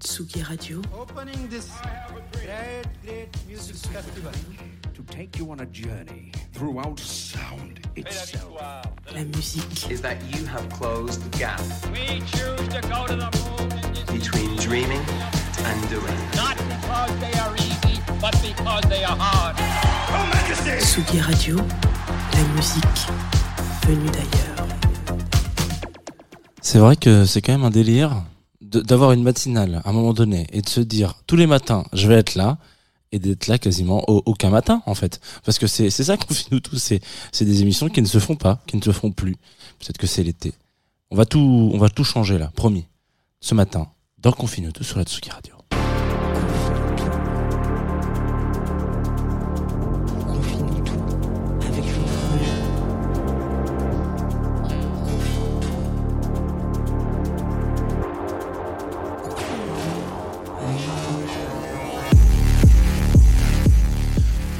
Tsugi Radio. Opening this great, great music festival. to take you on a journey throughout sound itself. La musique. is that you have closed the gap We choose to go to the moon between dreaming and doing. not because they are easy, but because they are hard. Tsugi Radio. La musique venue d'ailleurs. C'est vrai que c'est quand même un délire d'avoir une matinale à un moment donné et de se dire tous les matins je vais être là et d'être là quasiment au- aucun matin en fait. Parce que c'est c'est ça qu'on fait nous tous c'est c'est des émissions qui ne se font pas qui ne se font plus. Peut-être que c'est l'été. On va tout on va tout changer là promis. Ce matin dans Confine tout sur la Tsuki Radio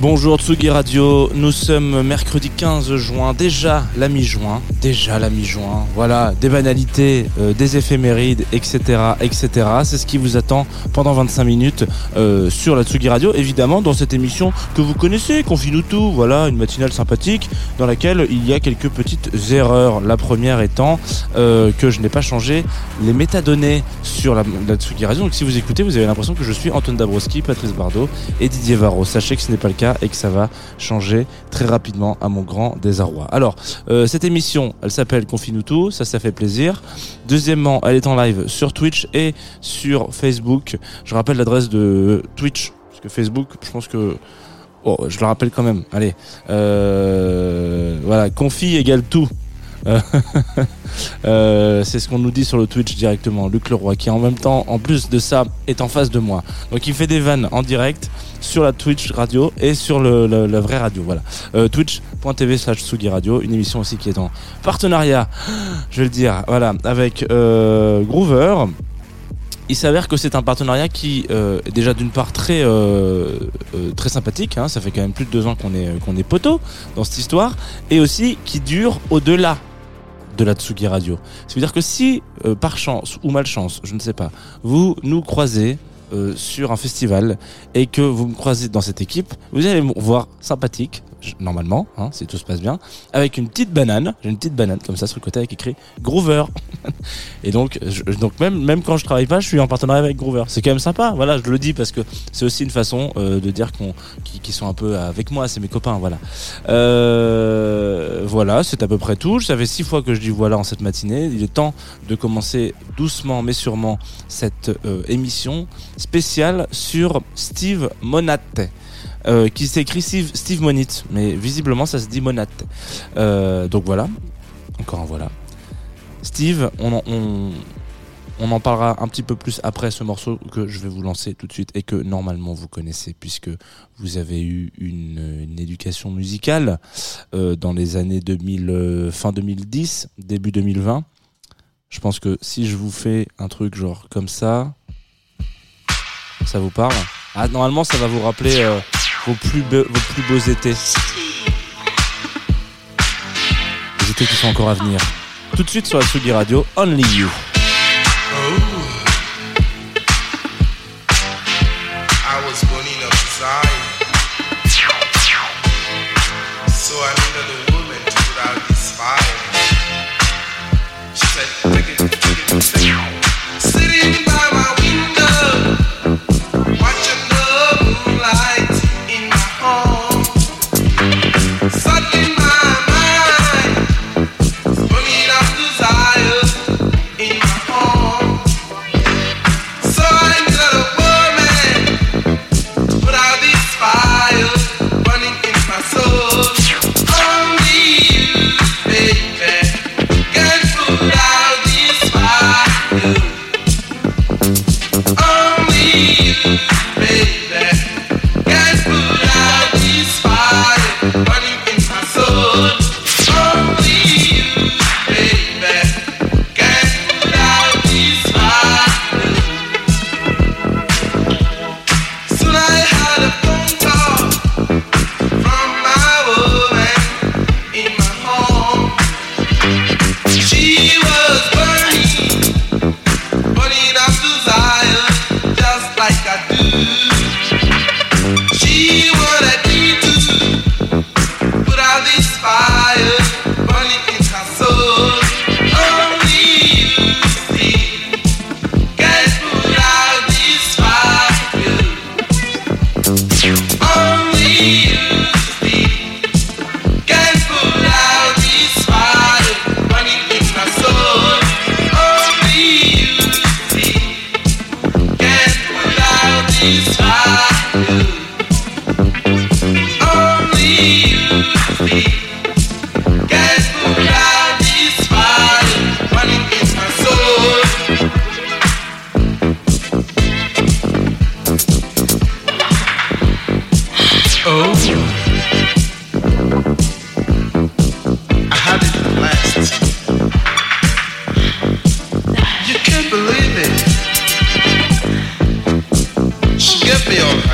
Bonjour Tsugi Radio, nous sommes mercredi 15 juin, déjà la mi-juin, déjà la mi-juin, voilà, des banalités, euh, des éphémérides, etc., etc. C'est ce qui vous attend pendant 25 minutes euh, sur la Tsugi Radio, évidemment dans cette émission que vous connaissez, Confine-nous tout, voilà, une matinale sympathique dans laquelle il y a quelques petites erreurs. La première étant euh, que je n'ai pas changé les métadonnées sur la, la Tsugi Radio, donc si vous écoutez, vous avez l'impression que je suis Antoine Dabrowski, Patrice Bardot et Didier Varro. Sachez que ce n'est pas le cas et que ça va changer très rapidement à mon grand désarroi. Alors, euh, cette émission, elle s'appelle Confine-nous tout, ça, ça fait plaisir. Deuxièmement, elle est en live sur Twitch et sur Facebook. Je rappelle l'adresse de Twitch, parce que Facebook, je pense que... Oh, je le rappelle quand même. Allez, euh, voilà, confi égale tout. Euh, c'est ce qu'on nous dit sur le Twitch directement. Luc Leroy, qui en même temps, en plus de ça, est en face de moi. Donc il fait des vannes en direct sur la Twitch radio et sur le, la vraie radio. Voilà. Euh, Twitch.tv slash Sugi Radio, une émission aussi qui est en partenariat, je vais le dire, voilà, avec euh, Groover. Il s'avère que c'est un partenariat qui euh, est déjà d'une part très euh, très sympathique. Hein, ça fait quand même plus de deux ans qu'on est qu'on est poteau dans cette histoire, et aussi qui dure au-delà de la Tsugi Radio. Ça veut dire que si, par chance ou malchance, je ne sais pas, vous nous croisez sur un festival et que vous me croisez dans cette équipe, vous allez me voir sympathique, normalement, hein, si tout se passe bien, avec une petite banane, j'ai une petite banane comme ça sur le côté avec écrit Groover. et donc, je- donc même même quand je travaille pas, je suis en partenariat avec Groover. C'est quand même sympa. Voilà, je le dis parce que c'est aussi une façon euh, de dire qu'on qui, qui sont un peu avec moi, c'est mes copains. Voilà. Euh, voilà, c'est à peu près tout. Ça fait six fois que je dis voilà en cette matinée. Il est temps de commencer doucement mais sûrement cette euh, émission spéciale sur Steve Monat. Euh, qui s'écrit Steve, Steve Monit, mais visiblement ça se dit Monat. Euh, donc voilà, encore un voilà. Steve, on en, parlera un petit peu plus après ce morceau que je vais vous lancer tout de suite et que normalement vous connaissez puisque vous avez eu une, éducation musicale euh, dans les années 2000, euh, fin 2010, début 2020. Je pense que si je vous fais un truc genre comme ça, ça vous parle? Ah, normalement, ça va vous rappeler vos, plus vos plus beaux étés. Les étés qui sont encore à venir. Tout de suite sur la Tsugi Radio, Only You. see what I need to do. feel.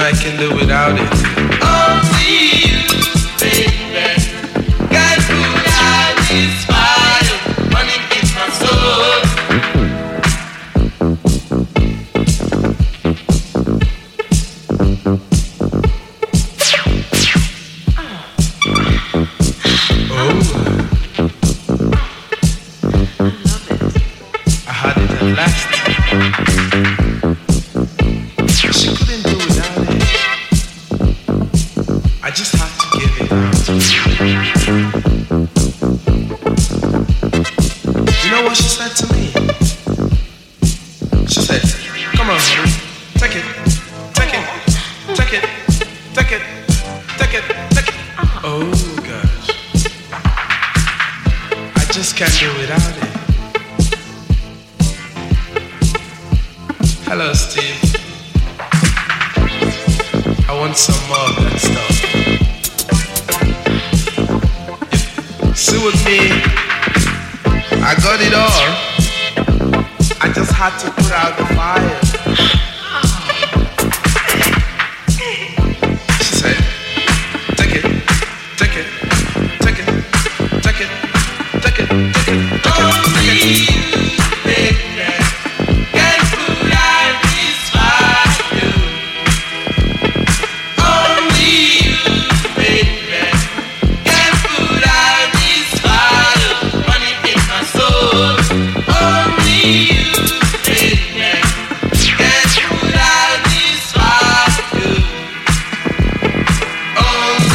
I can do without it. Just can't do without it. Hello, Steve. I want some more of that stuff. See with me, I got it all. I just had to put out the fire.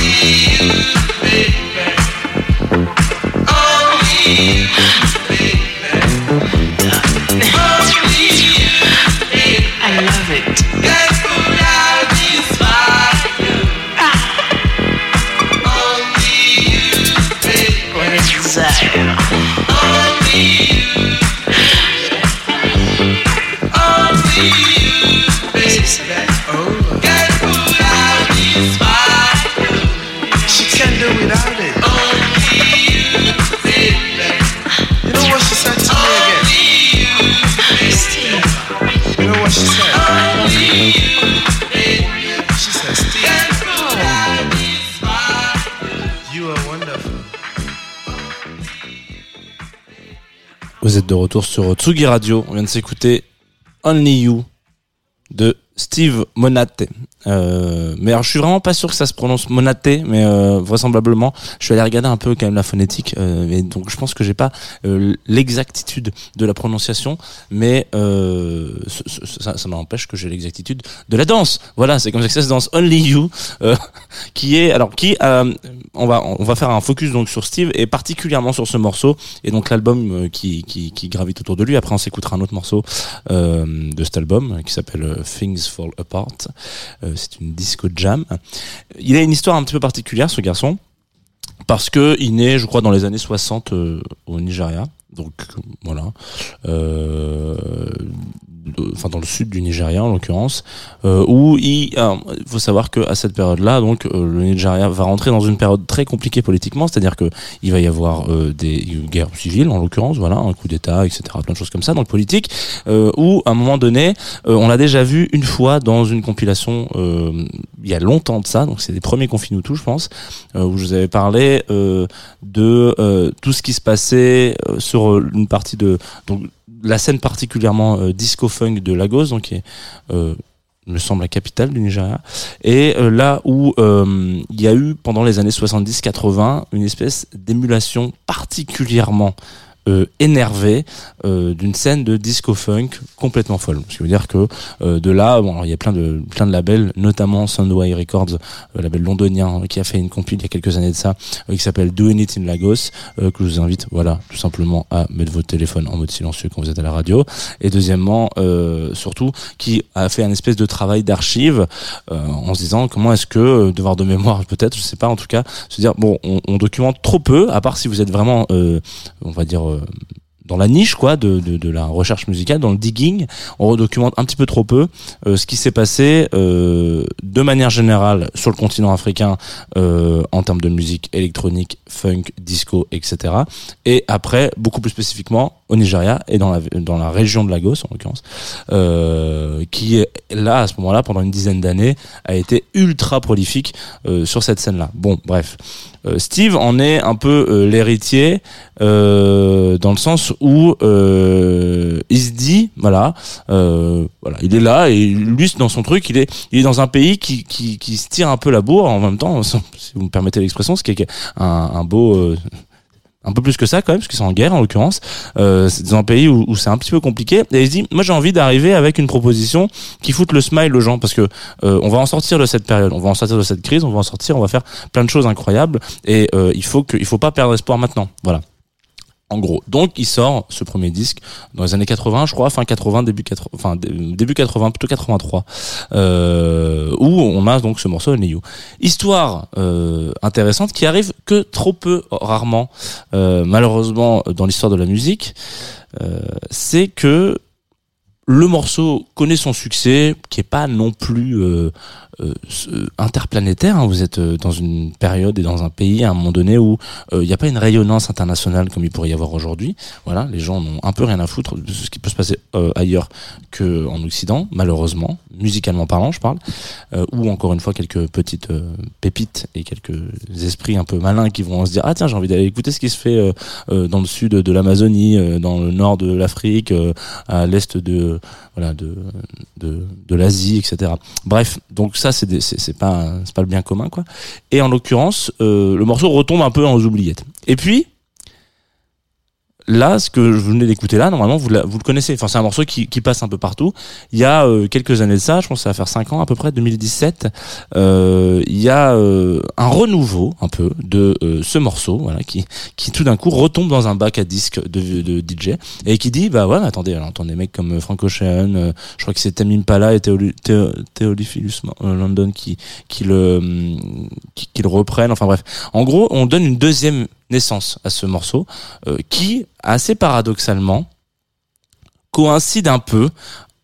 Thank you. Retour sur Tsugi Radio. On vient de s'écouter Only You de Steve Monate. Euh, mais alors, je suis vraiment pas sûr que ça se prononce Monate, mais euh, vraisemblablement, je suis allé regarder un peu quand même la phonétique, euh, et donc je pense que j'ai pas euh, l'exactitude de la prononciation, mais euh, ça, ça m'empêche que j'ai l'exactitude de la danse. Voilà, c'est comme ça que ça se danse. Only You, euh, qui est alors qui, on va on va faire un focus donc sur Steve et particulièrement sur ce morceau et donc l'album qui, qui qui gravite autour de lui. Après, on s'écoutera un autre morceau de cet album qui s'appelle euh, Fall Apart. Euh, c'est une disco jam. Il a une histoire un petit peu particulière, ce garçon, parce que il naît, je crois, dans les années 60 euh, au Nigeria. Donc euh, voilà, euh, enfin dans le sud du Nigeria en l'occurrence, euh, où il, alors, il faut savoir que à cette période-là, donc euh, le Nigeria va rentrer dans une période très compliquée politiquement, c'est-à-dire que il va y avoir euh, des guerres civiles en l'occurrence, voilà, un coup d'État, etc., plein de choses comme ça, donc politique, euh, où à un moment donné, on l'a déjà vu une fois dans une compilation il y a longtemps de ça, donc c'est des premiers Confinutu, je pense, où je vous avais parlé de tout ce qui se passait sur une partie de donc la scène particulièrement euh, disco funk de Lagos, donc qui est euh, me semble la capitale du Nigeria, et euh, là où euh, il y a eu pendant les années 70-80 une espèce d'émulation particulièrement euh, énervée euh, d'une scène de disco funk complètement folle. Ce qui veut dire que euh, de là, bon, il y a plein de plein de labels, notamment Soundway Records, euh, label londonien qui a fait une compil il y a quelques années de ça, euh, qui s'appelle Doing It in Lagos, euh, que je vous invite, voilà, tout simplement à mettre votre téléphone en mode silencieux quand vous êtes à la radio. Et deuxièmement, surtout, qui a fait un espèce de travail d'archive en se disant comment est-ce que devoir de mémoire peut-être, je sais pas, en tout cas, se dire bon, on, on documente trop peu, à part si vous êtes vraiment, on va dire. Euh, dans la niche quoi de, la recherche musicale, dans le digging, on redocumente un petit peu trop peu euh, ce qui s'est passé euh, de manière générale sur le continent africain en termes de musique électronique, funk, disco, etc. Et après, beaucoup plus spécifiquement, au Nigeria et dans la dans la région de Lagos en l'occurrence, euh, qui là à ce moment-là pendant une dizaine d'années a été ultra prolifique euh, sur cette scène-là. Bon, bref. Euh, Steve en est un peu euh, l'héritier dans le sens où il se dit voilà voilà il est là et lui dans son truc il est il est dans un pays qui qui, se tire un peu la bourre en même temps si vous me permettez l'expression ce qui est un, beau un peu plus que ça quand même parce qu'ils sont en guerre en l'occurrence. Euh, c'est dans un pays où, où c'est un petit peu compliqué. Et il dit moi j'ai envie d'arriver avec une proposition qui foute le smile aux gens parce que euh, on va en sortir de cette période. On va en sortir de cette crise on va en sortir on va faire plein de choses incroyables. Et euh, il faut que il faut pas perdre espoir maintenant. Voilà en gros. Donc il sort ce premier disque dans les années 80, je crois, fin 80, début 80, enfin dé- début 80, plutôt 83, euh, où on a donc ce morceau Only You. Histoire euh, intéressante qui arrive que trop peu, rarement, euh, malheureusement dans l'histoire de la musique, c'est que le morceau connaît son succès, qui est pas non plus euh, euh, interplanétaire. hein. Vous êtes euh, dans une période et dans un pays à un moment donné où euh, il n'y a pas une rayonnance internationale comme il pourrait y avoir aujourd'hui. Voilà, les gens n'ont un peu rien à foutre de ce qui peut se passer euh, ailleurs que en Occident, malheureusement, musicalement parlant, je parle. Ou encore une fois quelques petites pépites et quelques esprits un peu malins qui vont se dire ah tiens j'ai envie d'aller écouter ce qui se fait dans le sud de l'Amazonie, dans le nord de l'Afrique, à l'est de de l'Asie, etc. Bref, donc ça c'est c'est pas c'est pas le bien commun quoi. Et en l'occurrence, euh, le morceau retombe un peu en oubliettes. Et puis là, ce que je venais d'écouter là, normalement vous, vous le connaissez. Enfin, c'est un morceau qui, qui passe un peu partout. Il y a euh, quelques années de ça, je pense que ça va faire 5 ans à peu près, 2017. euh, il y a euh, un renouveau un peu de euh, ce morceau, voilà, qui qui tout d'un coup retombe dans un bac à disques de, de DJ et qui dit bah ouais, attendez, alors, entend mecs comme euh, Frank Ocean, euh, je crois que c'est Tamim Impala et euh, London qui qui le hum, qui le reprennent. Enfin bref, en gros, on donne une deuxième naissance à ce morceau euh, qui assez paradoxalement coïncide un peu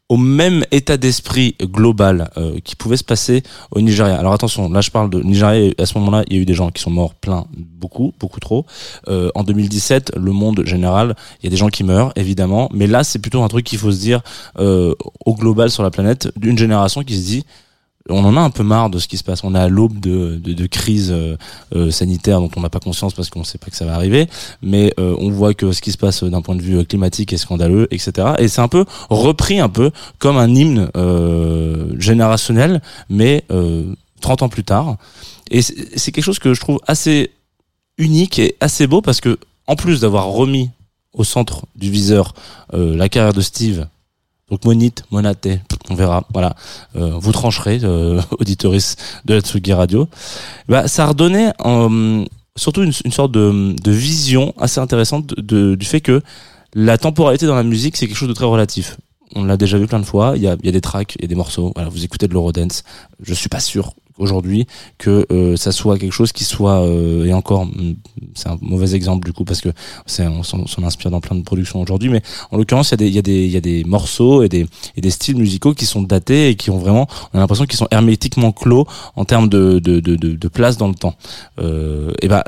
au même état d'esprit global euh, qui pouvait se passer au Nigeria. Alors attention, là je parle de Nigeria. À ce moment-là, il y a eu des gens qui sont morts, plein, beaucoup, beaucoup trop. Euh, en 2017, le monde général, il y a des gens qui meurent, évidemment, mais là c'est plutôt un truc qu'il faut se dire euh, au global sur la planète d'une génération qui se dit on en a un peu marre de ce qui se passe. On est à l'aube de, de, de crises euh, euh, sanitaires dont on n'a pas conscience parce qu'on ne sait pas que ça va arriver. Mais euh, on voit que ce qui se passe d'un point de vue climatique est scandaleux, etc. Et c'est un peu repris un peu comme un hymne euh, générationnel, mais euh, 30 ans plus tard. Et c'est quelque chose que je trouve assez unique et assez beau parce que en plus d'avoir remis au centre du viseur euh, la carrière de Steve donc monite, monaté, on verra. Voilà, euh, vous trancherez, euh, auditoris de la Tsugi Radio. Bah, ça redonnait euh, surtout une, sorte de, de vision assez intéressante de, du fait que la temporalité dans la musique c'est quelque chose de très relatif. On l'a déjà vu plein de fois. Il y a, y a des tracks, il y a des morceaux. Voilà, vous écoutez de l'eurodance. Je suis pas sûr aujourd'hui que euh, ça soit quelque chose qui soit euh, et encore mm, c'est un mauvais exemple du coup parce que c'est on s'en inspire dans plein de productions aujourd'hui mais en l'occurrence il y a des il y a des il y a des morceaux et des et des styles musicaux qui sont datés et qui ont vraiment on a l'impression qu'ils sont hermétiquement clos en termes de de de de, place dans le temps. Euh, et ben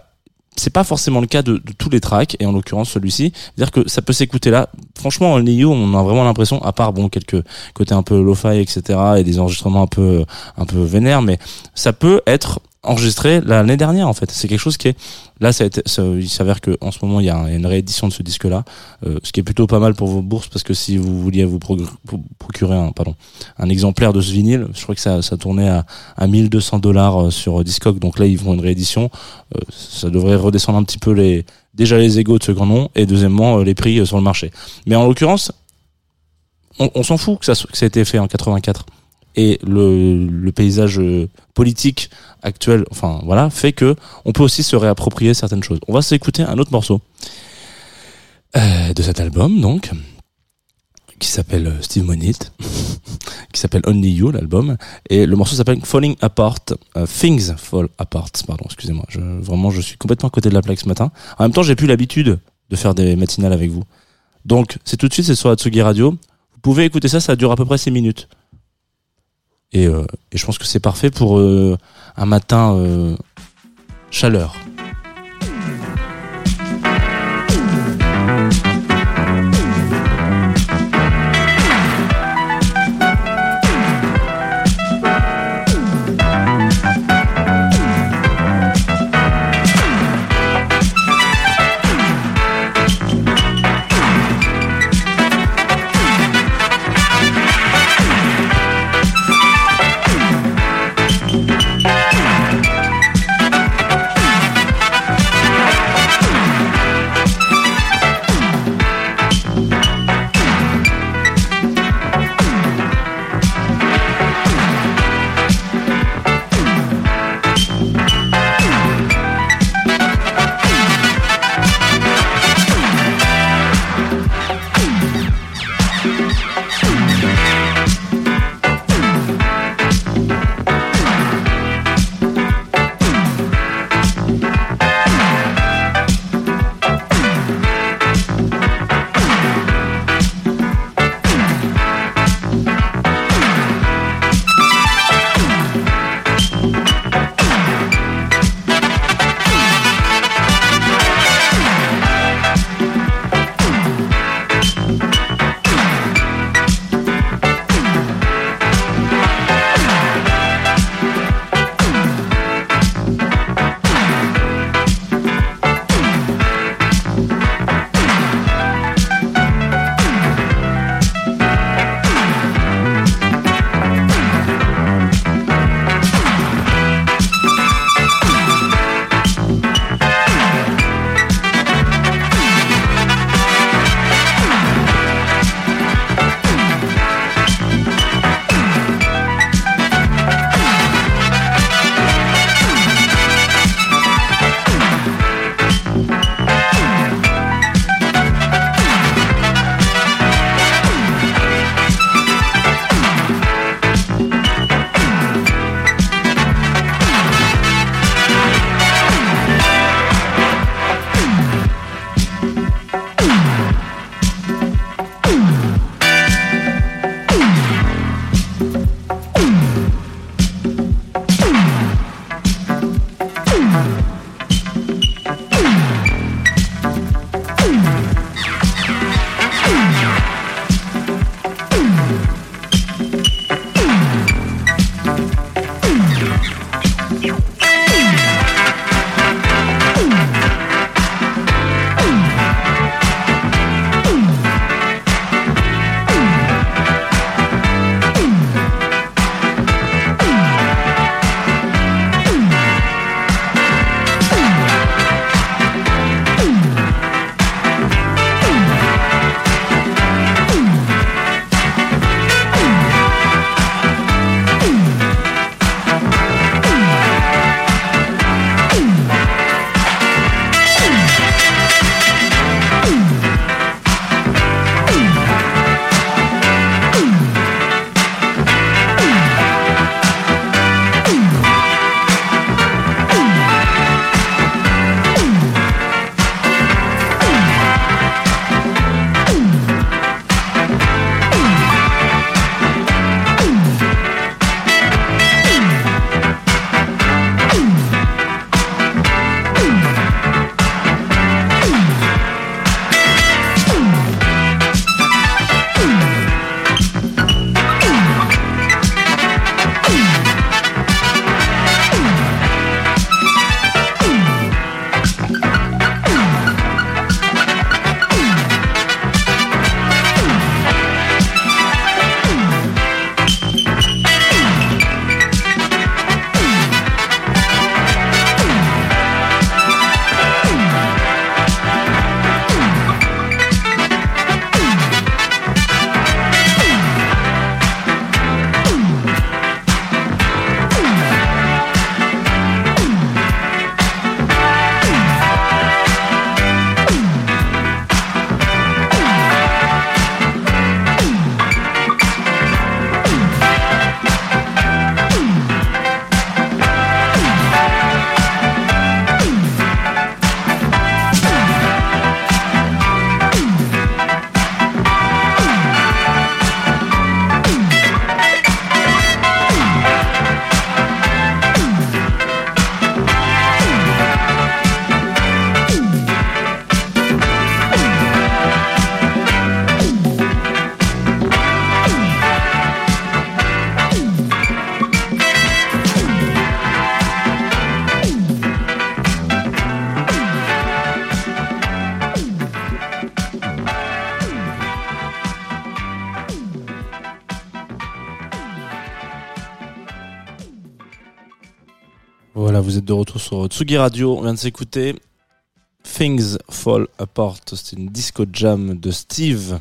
c'est pas forcément le cas de, tous les tracks et en l'occurrence celui-ci. Dire que ça peut s'écouter là. Franchement en You on a vraiment l'impression à part bon quelques côtés un peu lo-fi etc et des enregistrements un peu un peu vénères mais ça peut être enregistré l'année dernière en fait. C'est quelque chose qui est là ça a été, ça- il s'avère que en ce moment il y a a une réédition de ce disque là ce qui est plutôt pas mal pour vos bourses parce que si vous vouliez vous procurer un pardon un exemplaire de ce vinyle je crois que ça ça tournait à à 1200 dollars sur Discog donc là ils font une réédition. Euh, ça devrait redescendre un petit peu les déjà les égaux de ce grand nom et deuxièmement euh, les prix euh, sur le marché. Mais en l'occurrence on, on s'en fout que ça, que ça ait été fait en 84 et le, paysage euh, politique actuel enfin voilà fait que on peut aussi se réapproprier certaines choses. On va s'écouter un autre morceau euh, de cet album donc qui s'appelle euh, Steve Monite qui s'appelle Only You l'album et le morceau s'appelle Falling Apart Things Fall Apart pardon excusez-moi je, vraiment je suis complètement à côté de la plaque ce matin. En même temps j'ai plus l'habitude de faire des matinales avec vous. Donc c'est tout de suite c'est sur Atsugi Radio. Vous pouvez écouter ça ça dure à peu près 6 minutes et, euh, et je pense que c'est parfait pour euh, un matin euh, chaleur. Vous êtes de retour sur Tsugi Radio. On vient de s'écouter Things Fall Apart. C'est une disco jam de Steve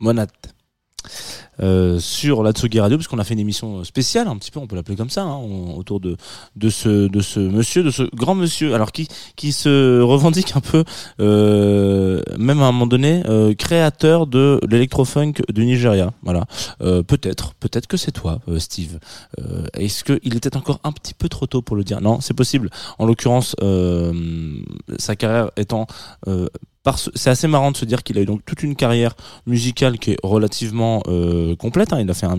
Monat. Euh, sur la Tsugi Radio parce qu'on a fait une émission spéciale un petit peu on peut l'appeler comme ça hein, autour de de ce de ce monsieur de ce grand monsieur alors qui qui se revendique un peu euh, même à un moment donné euh, créateur de l'électrofunk du Nigeria. Voilà. Euh, peut-être peut-être que c'est toi euh, Steve. Euh, est-ce que il était encore un petit peu trop tôt pour le dire? Non c'est possible. En l'occurrence euh, sa carrière étant euh, c'est assez marrant de se dire qu'il a eu donc toute une carrière musicale qui est relativement euh, complète. hein. Il a fait un-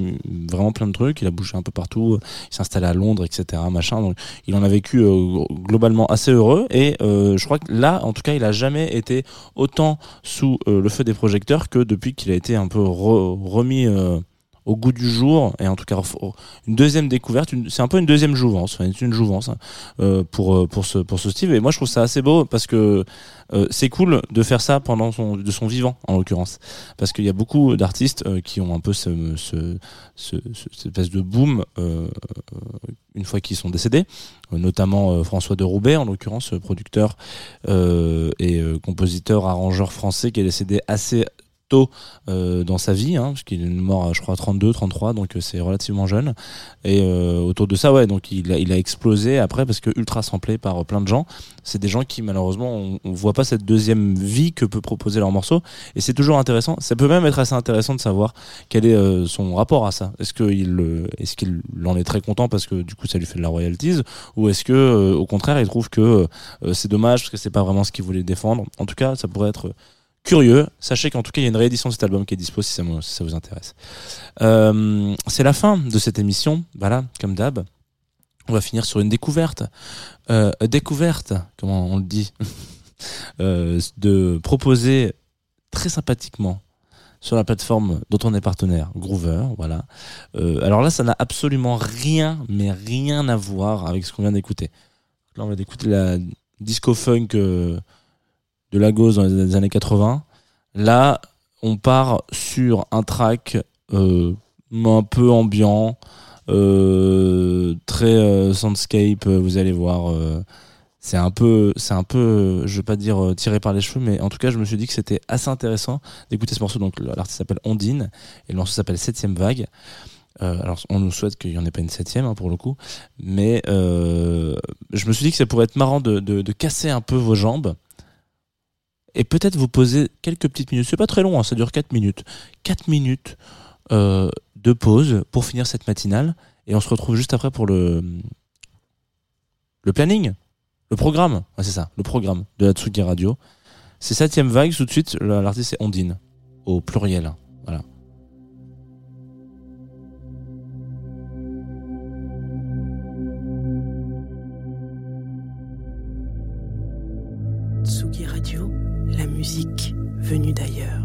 vraiment plein de trucs. Il a bougé un peu partout. Il s'est installé à Londres, etc. Il en a vécu euh, globalement assez heureux. Et euh, je crois que là, en tout cas, il a jamais été autant sous le feu des projecteurs que depuis qu'il a été un peu re- remis. Au goût du jour et en tout cas une deuxième découverte c'est un peu une deuxième jouvence une jouvence hein, euh, pour euh, pour ce pour ce Steve. Et moi je trouve ça assez beau parce que euh, c'est cool de faire ça pendant son de son vivant en l'occurrence. Parce qu'il y a beaucoup d'artistes euh, qui ont un peu ce, ce, ce, ce- cette espèce de boom euh, euh, une fois qu'ils sont décédés. Notamment François de Roubaix en l'occurrence producteur et compositeur arrangeur français qui est décédé assez tôt euh, dans sa vie hein, parce qu'il est mort je crois à 32 33 donc euh, c'est relativement jeune. Et euh, autour de ça ouais donc il a, explosé après parce que ultra samplé par plein de gens. C'est des gens qui malheureusement on, on voit pas cette deuxième vie que peut proposer leur morceau. Et c'est toujours intéressant. Ça peut même être assez intéressant de savoir quel est son rapport à ça. Est-ce qu'il est-ce en est très content parce que du coup ça lui fait de la royalties? Ou est-ce que au contraire il trouve que c'est dommage parce que c'est pas vraiment ce qu'il voulait défendre? En tout cas ça pourrait être curieux. Sachez qu'en tout cas il y a une réédition de cet album qui est dispo si ça, vous intéresse. Euh, c'est la fin de cette émission. Voilà comme d'hab. On va finir sur une découverte. Euh, découverte comment on le dit euh, de proposer très sympathiquement sur la plateforme dont on est partenaire, Groover, voilà. Alors là, ça n'a absolument rien, mais rien à voir avec ce qu'on vient d'écouter. Là, on vient d'écouter la disco funk de Lagos dans les années 80. Là, on part sur un track euh, un peu ambiant, euh, très euh, soundscape. Vous allez voir, c'est un peu, c'est un peu, je vais pas dire tiré par les cheveux, mais en tout cas, je me suis dit que c'était assez intéressant d'écouter ce morceau. Donc, l'artiste s'appelle Ondine et le morceau s'appelle Septième Vague. Alors, on nous souhaite qu'il n'y en ait pas une septième hein, pour le coup, mais je me suis dit que ça pourrait être marrant de casser un peu vos jambes et peut-être vous poser quelques petites minutes. C'est pas très long, hein, ça dure 4 minutes. 4 minutes euh, de pause pour finir cette matinale et on se retrouve juste après pour le le planning, le programme. C'est ça, le programme de la Tsugi Radio. C'est septième vague, tout de suite, l'artiste c'est Ondine, au pluriel. Musique venue d'ailleurs.